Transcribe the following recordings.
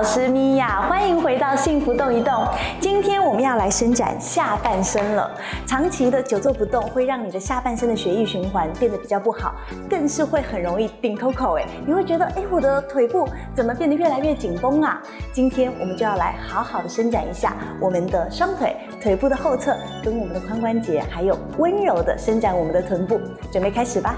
老师米娅，欢迎回到幸福动一动。今天我们要来伸展下半身了。长期的久坐不动，会让你的下半身的血液循环变得比较不好，更是会很容易顶扣扣哎，你会觉得哎，我的腿部怎么变得越来越紧绷啊？今天我们就要来好好的伸展一下我们的双腿、腿部的后侧，跟我们的髋关节，还有温柔的伸展我们的臀部。准备开始吧。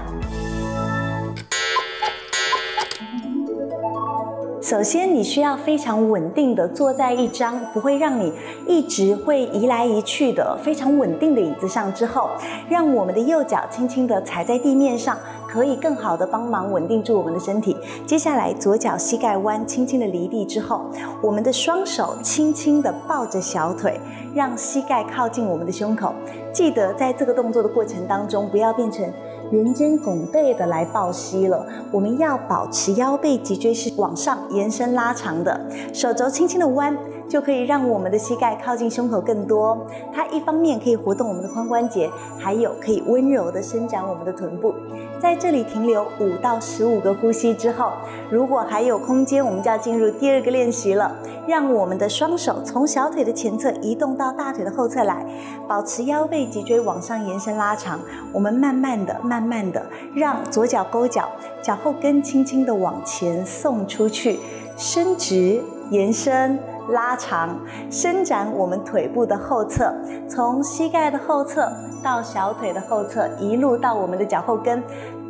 首先，你需要非常稳定的坐在一张不会让你一直会移来移去的非常稳定的椅子上。之后，让我们的右脚轻轻的踩在地面上，可以更好的帮忙稳定住我们的身体。接下来，左脚膝盖弯，轻轻的离地之后，我们的双手轻轻的抱着小腿，让膝盖靠近我们的胸口。记得在这个动作的过程当中，不要变成。圆肩拱背的来抱膝了，我们要保持腰背脊椎是往上延伸拉长的，手肘轻轻的弯，就可以让我们的膝盖靠近胸口更多。它一方面可以活动我们的髋关节，还有可以温柔的伸展我们的臀部。在这里停留五到十五个呼吸之后，如果还有空间，我们就要进入第二个练习了。让我们的双手从小腿的前侧移动到大腿的后侧来，保持腰背脊椎往上延伸拉长。我们慢慢的、慢慢的让左脚勾脚，脚后跟轻轻的往前送出去，伸直、延伸、拉长，伸展我们腿部的后侧，从膝盖的后侧。到小腿的后侧，一路到我们的脚后跟，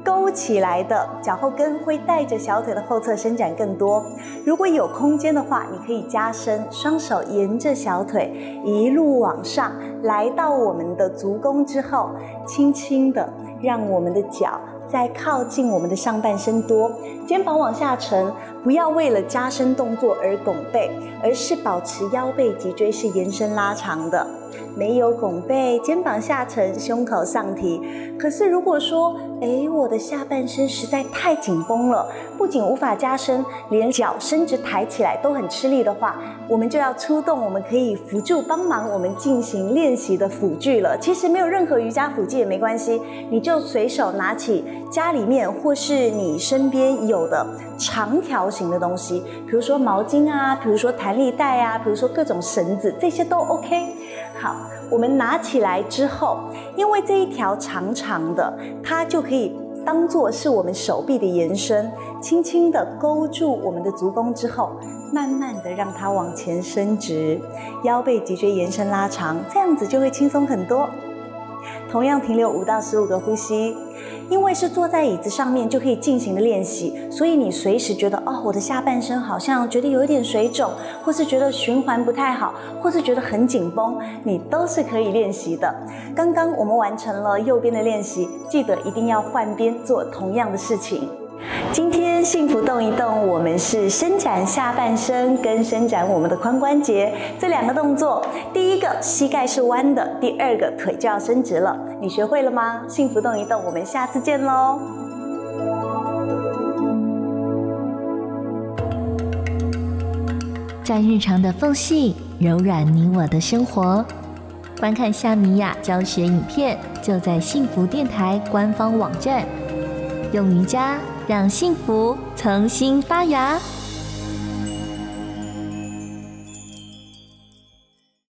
勾起来的脚后跟会带着小腿的后侧伸展更多。如果有空间的话，你可以加深，双手沿着小腿一路往上，来到我们的足弓之后，轻轻的让我们的脚再靠近我们的上半身多，肩膀往下沉，不要为了加深动作而拱背，而是保持腰背脊椎是延伸拉长的。没有拱背，肩膀下沉，胸口上提。可是如果说，哎，我的下半身实在太紧绷了，不仅无法加深，连脚伸直抬起来都很吃力的话，我们就要出动我们可以辅助帮忙我们进行练习的辅具了。其实没有任何瑜伽辅具也没关系，你就随手拿起家里面或是你身边有的长条形的东西，比如说毛巾啊，比如说弹力带啊，比如说各种绳子，这些都 OK。好，我们拿起来之后，因为这一条长长的，它就可以当做是我们手臂的延伸，轻轻的勾住我们的足弓之后，慢慢的让它往前伸直，腰背脊椎延伸拉长，这样子就会轻松很多。同样停留五到十五个呼吸，因为是坐在椅子上面就可以进行的练习，所以你随时觉得哦，我的下半身好像觉得有一点水肿，或是觉得循环不太好，或是觉得很紧绷，你都是可以练习的。刚刚我们完成了右边的练习，记得一定要换边做同样的事情。今天幸福动一动，我们是伸展下半身跟伸展我们的髋关节这两个动作。第一个膝盖是弯的，第二个腿就要伸直了。你学会了吗？幸福动一动，我们下次见喽！在日常的缝隙柔软你我的生活，观看夏米雅教学影片，就在幸福电台官方网站。用瑜伽。让幸福重新发芽。